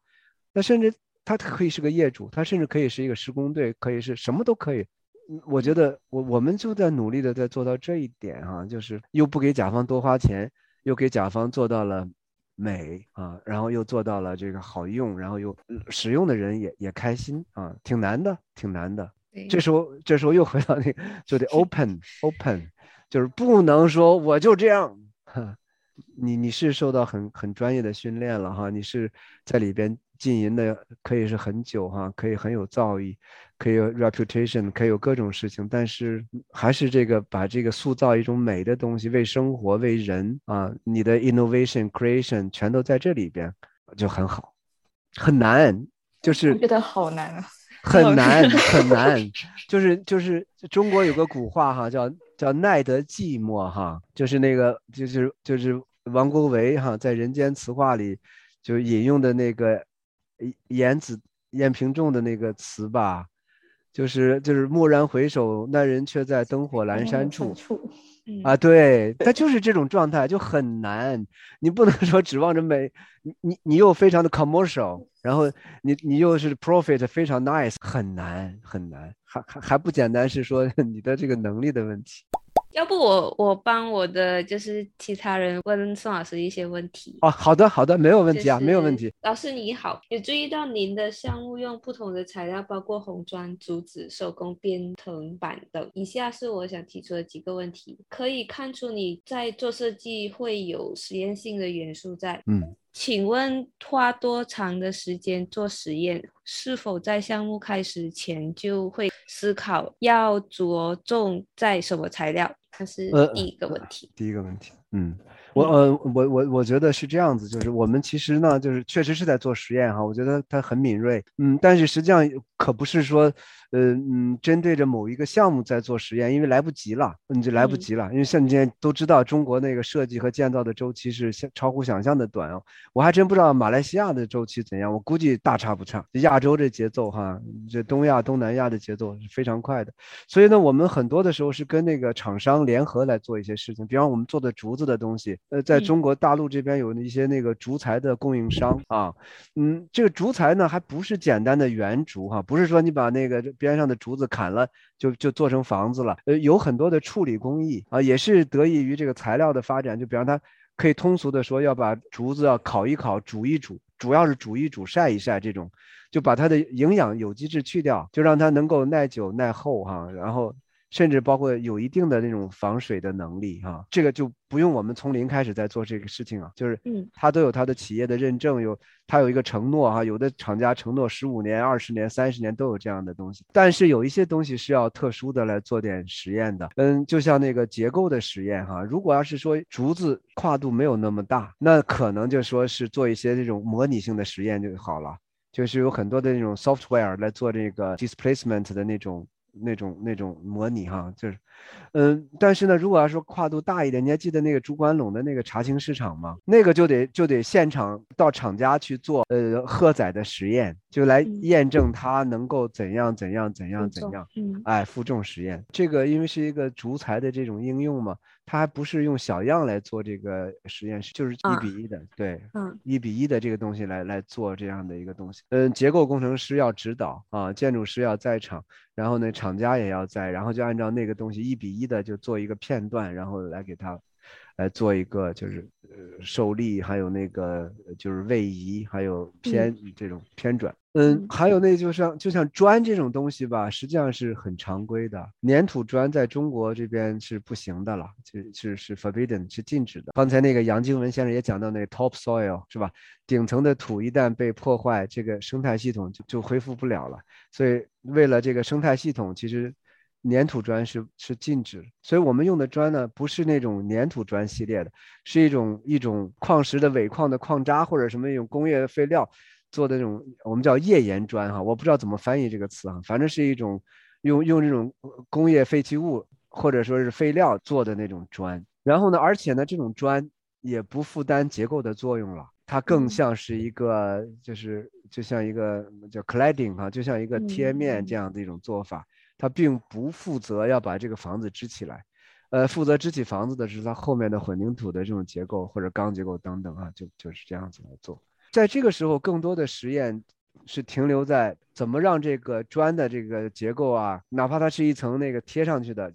那甚至他可以是个业主，他甚至可以是一个施工队，可以是什么都可以。我觉得我我们就在努力的在做到这一点哈，就是又不给甲方多花钱，又给甲方做到了。美啊，然后又做到了这个好用，然后又使用的人也也开心啊，挺难的，挺难的。这时候这时候又回到那个，就得 open open，就是不能说我就这样，你你是受到很很专业的训练了哈，你是在里边浸淫的可以是很久哈，可以很有造诣，可以有 reputation，可以有各种事情，但是还是这个把这个塑造一种美的东西，为生活为人啊，你的 innovation creation 全都在这里边，就很好，很难，就是觉得好难啊，很难很 难，就是就是中国有个古话哈，叫叫耐得寂寞哈，就是那个就是就是王国维哈在《人间词话》里就引用的那个颜子晏平仲的那个词吧，就是就是蓦然回首，那人却在灯火阑珊处。啊，对，他就是这种状态，就很难。你不能说指望着美，你你你又非常的 commercial，然后你你又是 profit 非常 nice，很难很难，还还还不简单是说 你的这个能力的问题。要不我我帮我的就是其他人问宋老师一些问题哦，好的好的，没有问题啊，没有问题。老师你好，有注意到您的项目用不同的材料，包括红砖、竹子、手工编藤板等。以下是我想提出的几个问题，可以看出你在做设计会有实验性的元素在。嗯。请问花多长的时间做实验？是否在项目开始前就会思考要着重在什么材料？这是第一个问题。第一个问题，嗯。我呃我我我觉得是这样子，就是我们其实呢，就是确实是在做实验哈。我觉得它很敏锐，嗯，但是实际上可不是说，呃嗯，针对着某一个项目在做实验，因为来不及了，你就来不及了。因为像你今天都知道，中国那个设计和建造的周期是超乎想象的短哦。我还真不知道马来西亚的周期怎样，我估计大差不差。亚洲这节奏哈，这东亚东南亚的节奏是非常快的。所以呢，我们很多的时候是跟那个厂商联合来做一些事情，比方我们做的竹子的东西。呃，在中国大陆这边有一些那个竹材的供应商啊，嗯，这个竹材呢还不是简单的圆竹哈，不是说你把那个边上的竹子砍了就就做成房子了，呃，有很多的处理工艺啊，也是得益于这个材料的发展。就比方它可以通俗的说，要把竹子要烤一烤、煮一煮，主要是煮一煮、晒一晒这种，就把它的营养有机质去掉，就让它能够耐久耐厚哈，然后。甚至包括有一定的那种防水的能力哈，这个就不用我们从零开始在做这个事情啊，就是嗯，它都有它的企业的认证，有它有一个承诺哈，有的厂家承诺十五年、二十年、三十年都有这样的东西。但是有一些东西是要特殊的来做点实验的，嗯，就像那个结构的实验哈，如果要是说竹子跨度没有那么大，那可能就说是做一些这种模拟性的实验就好了，就是有很多的那种 software 来做这个 displacement 的那种。那种那种模拟哈，就是，嗯，但是呢，如果要说跨度大一点，你还记得那个竹管垄的那个茶青市场吗？那个就得就得现场到厂家去做呃荷载的实验，就来验证它能够怎样怎样怎样怎样，哎，负重实验。这个因为是一个竹材的这种应用嘛。它还不是用小样来做这个实验室，就是一比一的，对，嗯，一比一的这个东西来来做这样的一个东西。嗯，结构工程师要指导啊，建筑师要在场，然后呢，厂家也要在，然后就按照那个东西一比一的就做一个片段，然后来给它来做一个就是呃受力，还有那个就是位移，还有偏这种偏转。嗯，还有那就像就像砖这种东西吧，实际上是很常规的。粘土砖在中国这边是不行的了，是是是 forbidden，是禁止的。刚才那个杨经文先生也讲到，那个 topsoil 是吧？顶层的土一旦被破坏，这个生态系统就就恢复不了了。所以为了这个生态系统，其实粘土砖是是禁止。所以我们用的砖呢，不是那种粘土砖系列的，是一种一种矿石的尾矿的矿渣或者什么一种工业废料。做的这种我们叫页岩砖哈，我不知道怎么翻译这个词哈，反正是一种用用这种工业废弃物或者说是废料做的那种砖。然后呢，而且呢，这种砖也不负担结构的作用了，它更像是一个就是就像一个叫 cladding 哈，就像一个贴面这样的一种做法，它并不负责要把这个房子支起来，呃，负责支起房子的是它后面的混凝土的这种结构或者钢结构等等啊，就就是这样子来做。在这个时候，更多的实验是停留在怎么让这个砖的这个结构啊，哪怕它是一层那个贴上去的，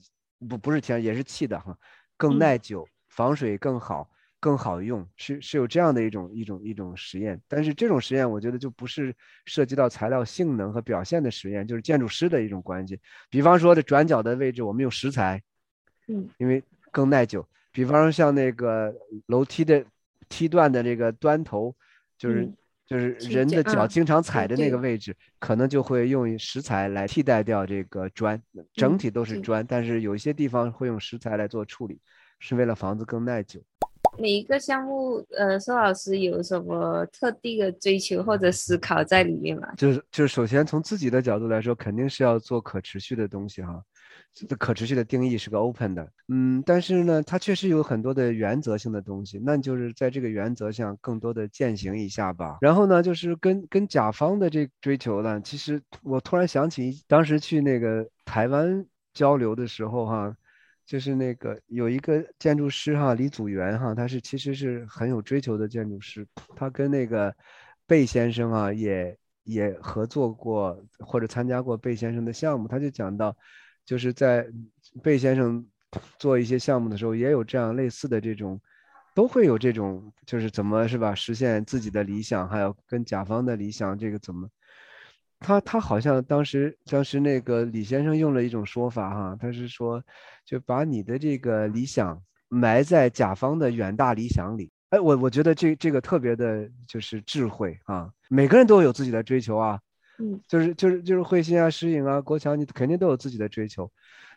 不不是贴，也是砌的哈，更耐久、防水更好、更好用，是是有这样的一种一种一种实验。但是这种实验，我觉得就不是涉及到材料性能和表现的实验，就是建筑师的一种关系。比方说这转角的位置，我们用石材，嗯，因为更耐久。比方说像那个楼梯的梯段的这个端头，就是嗯就是是人的脚经常踩的那个位置，可能就会用石材来替代掉这个砖，整嗯体都是对砖，但是有一些地方会用石材来做处理，是为了房子更耐久。每一个项目，呃，宋老师有什么特地的追求或者思考在里面吗？就是就是首先从自己的角度来说，肯定是要做可持续的东西哈。可持续的定义是个 open 的，嗯，但是呢，它确实有很多的原则性的东西，那就是在这个原则上更多的践行一下吧。然后呢，就是跟跟甲方的这追求呢，其实我突然想起当时去那个台湾交流的时候哈，就是那个有一个建筑师哈，李祖元哈，他是其实是很有追求的建筑师，他跟那个贝先生啊也也合作过或者参加过贝先生的项目，他就讲到，就是在贝先生做一些项目的时候，也有这样类似的这种，都会有这种，就是怎么是吧，实现自己的理想，还有跟甲方的理想，这个怎么？他他好像当时当时那个李先生用了一种说法哈，他是说，就把你的这个理想埋在甲方的远大理想里。哎，我我觉得这这个特别的就是智慧啊，每个人都有自己的追求啊，嗯，就是就是就是慧心啊、诗颖啊、国强，你肯定都有自己的追求，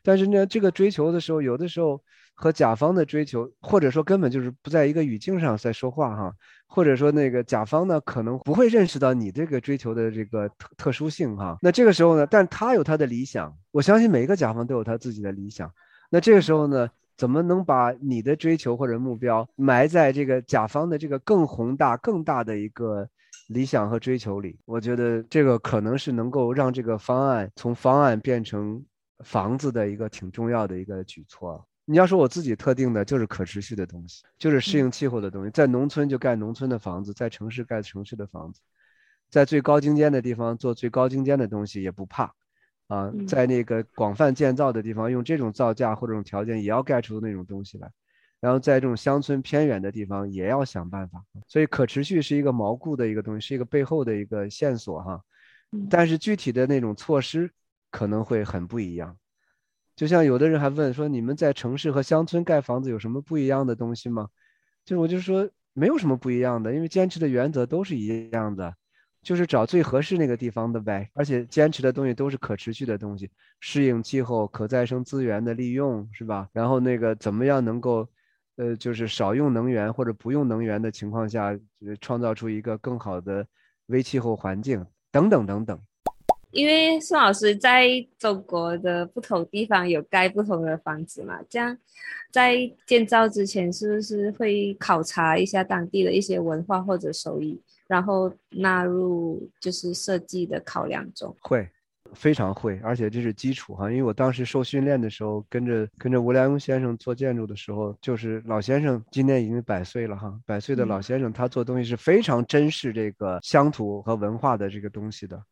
但是呢，这个追求的时候，有的时候和甲方的追求，或者说根本就是不在一个语境上在说话哈，或者说那个甲方呢，可能不会认识到你这个追求的这个特特殊性哈。那这个时候呢，但他有他的理想，我相信每一个甲方都有他自己的理想。那这个时候呢，怎么能把你的追求或者目标埋在这个甲方的这个更宏大、更大的一个理想和追求里？我觉得这个可能是能够让这个方案从方案变成房子的一个挺重要的一个举措。你要说我自己特定的，就是可持续的东西，就是适应气候的东西，在农村就盖农村的房子，在城市盖城市的房子，在最高精尖的地方做最高精尖的东西也不怕。啊，嗯在那个广泛建造的地方，用这种造价或者这种条件，也要盖出那种东西来。然后在这种乡村偏远的地方，也要想办法。所以可持续是一个锚固的一个东西，是一个背后的一个线索哈。嗯但是具体的那种措施可能会很不一样。就像有的人还问说，你们在城市和乡村盖房子有什么不一样的东西吗？就我就说没有什么不一样的，因为坚持的原则都是一样的。就是找最合适那个地方的呗，而且坚持的东西都是可持续的东西，适应气候、可再生资源的利用，是吧？然后那个怎么样能够，呃，就是少用能源或者不用能源的情况下，呃创造出一个更好的微气候环境，等等等等。因为宋老师在中国的不同地方有盖不同的房子嘛，这样在建造之前是不是会考察一下当地的一些文化或者手艺，然后纳入就是设计的考量中？会，非常会，而且这是基础哈。因为我当时受训练的时候，跟着跟着吴良镛先生做建筑的时候，就是老先生今年已经百岁了哈，百岁的老先生他做东西是非常珍视这个乡土和文化的这个东西的。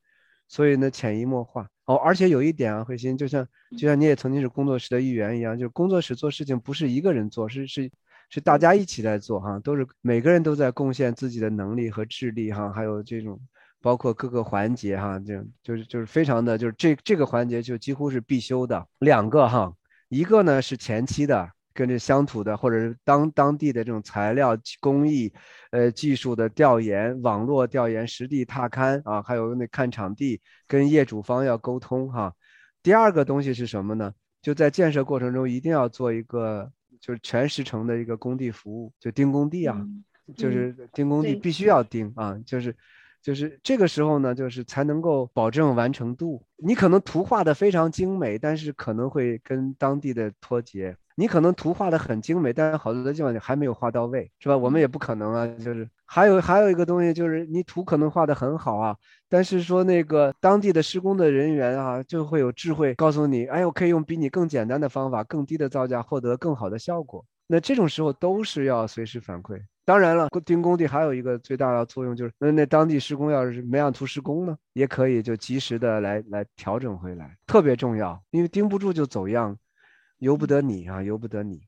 所以呢，潜移默化哦，而且有一点啊，慧心，就像就像你也曾经是工作室的一员一样，就是工作室做事情不是一个人做，是是是大家一起在做哈，都是每个人都在贡献自己的能力和智力哈，还有这种包括各个环节哈，就就是就是非常的就是这这个环节就几乎是必修的两个哈，一个呢是前期的。跟这乡土的或者是当当地的这种材料工艺，呃技术的调研、网络调研、实地踏勘啊，还有那看场地，跟业主方要沟通哈。第二个东西是什么呢？就在建设过程中一定要做一个就是全时程的一个工地服务，就盯工地啊，嗯就是盯工地必须要盯啊，就是。就是这个时候呢，就是才能够保证完成度。你可能图画的非常精美，但是可能会跟当地的脱节。你可能图画的很精美，但是好多的地方你还没有画到位，是吧？我们也不可能啊。就是还有还有一个东西，就是你图可能画的很好啊，但是说那个当地的施工的人员啊，就会有智慧告诉你，哎，我可以用比你更简单的方法，更低的造价获得更好的效果。那这种时候都是要随时反馈。当然了，盯工地还有一个最大的作用就是，那那当地施工要是没按图施工呢，也可以就及时的来来调整回来，特别重要。因为盯不住就走样，由不得你啊，由不得你。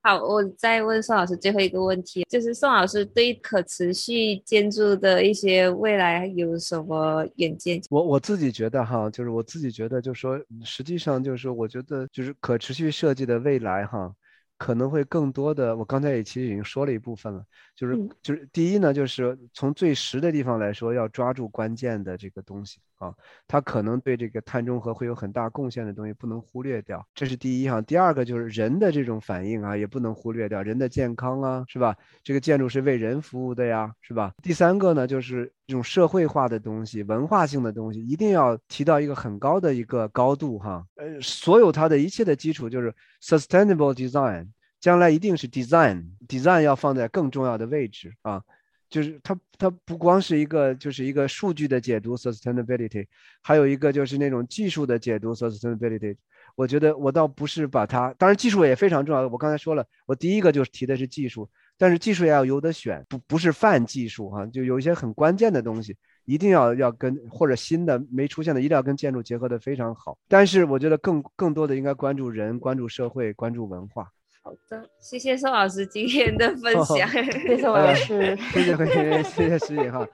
好，我再问宋老师最后一个问题，就是宋老师对可持续建筑的一些未来有什么远见？我我自己觉得哈，就是我自己觉得，就是说，实际上就是说，我觉得就是可持续设计的未来哈，可能会更多的。我刚才也其实已经说了一部分了，就是嗯就是第一呢，就是从最实的地方来说，要抓住关键的这个东西啊，它可能对这个碳中和会有很大贡献的东西不能忽略掉，这是第一哈。第二个就是人的这种反应啊，也不能忽略掉，人的健康啊，是吧？这个建筑是为人服务的呀，是吧？第三个呢，就是这种社会化的东西、文化性的东西，一定要提到一个很高的一个高度哈。呃，所有它的一切的基础就是 sustainable design，将来一定是 design，design 要放在更重要的位置啊。就是它，它不光是一个，就是一个数据的解读 sustainability，还有一个就是那种技术的解读 sustainability。我觉得我倒不是把它，当然技术也非常重要。我刚才说了，我第一个就是提的是技术，但是技术也要有的选，不不是泛技术哈、就有一些很关键的东西，一定要要跟或者新的没出现的，一定要跟建筑结合的非常好。但是我觉得更更多的应该关注人、关注社会、关注文化。好的，谢谢宋老师今天的分享。谢谢宋老师。谢 谢谢谢，谢谢师姐哈。